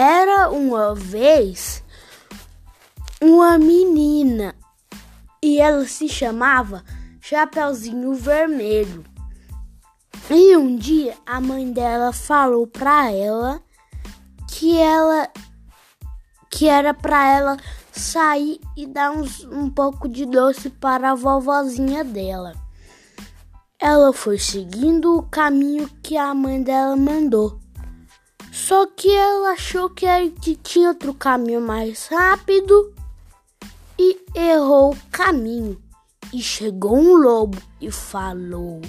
Era uma vez uma menina e ela se chamava Chapeuzinho Vermelho. E um dia a mãe dela falou para ela que ela que era para ela sair e dar uns, um pouco de doce para a vovozinha dela. Ela foi seguindo o caminho que a mãe dela mandou. Só que ela achou que, tinha outro caminho mais rápido e errou o caminho. E chegou um lobo e falou: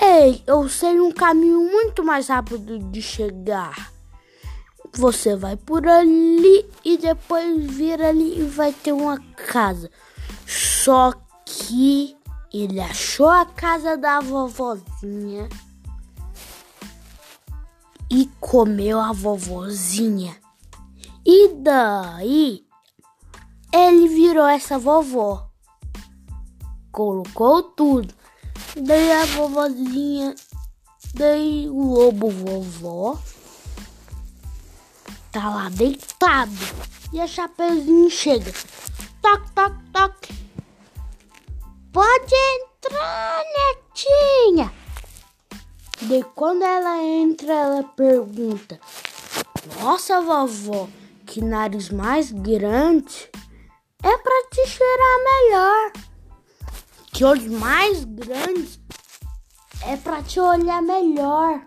Ei, eu sei um caminho muito mais rápido de chegar. Você vai por ali e depois vira ali e vai ter uma casa. Só que ele achou a casa da vovozinha e comeu a vovozinha. E daí ele virou essa vovó. Colocou tudo. Daí a vovozinha, daí o lobo vovó tá lá deitado. E a Chapeuzinho chega. Toc, toc, toc. De quando ela entra, ela pergunta: Nossa, vovó, que nariz mais grande. É para te cheirar melhor. Que olhos mais grandes. É para te olhar melhor.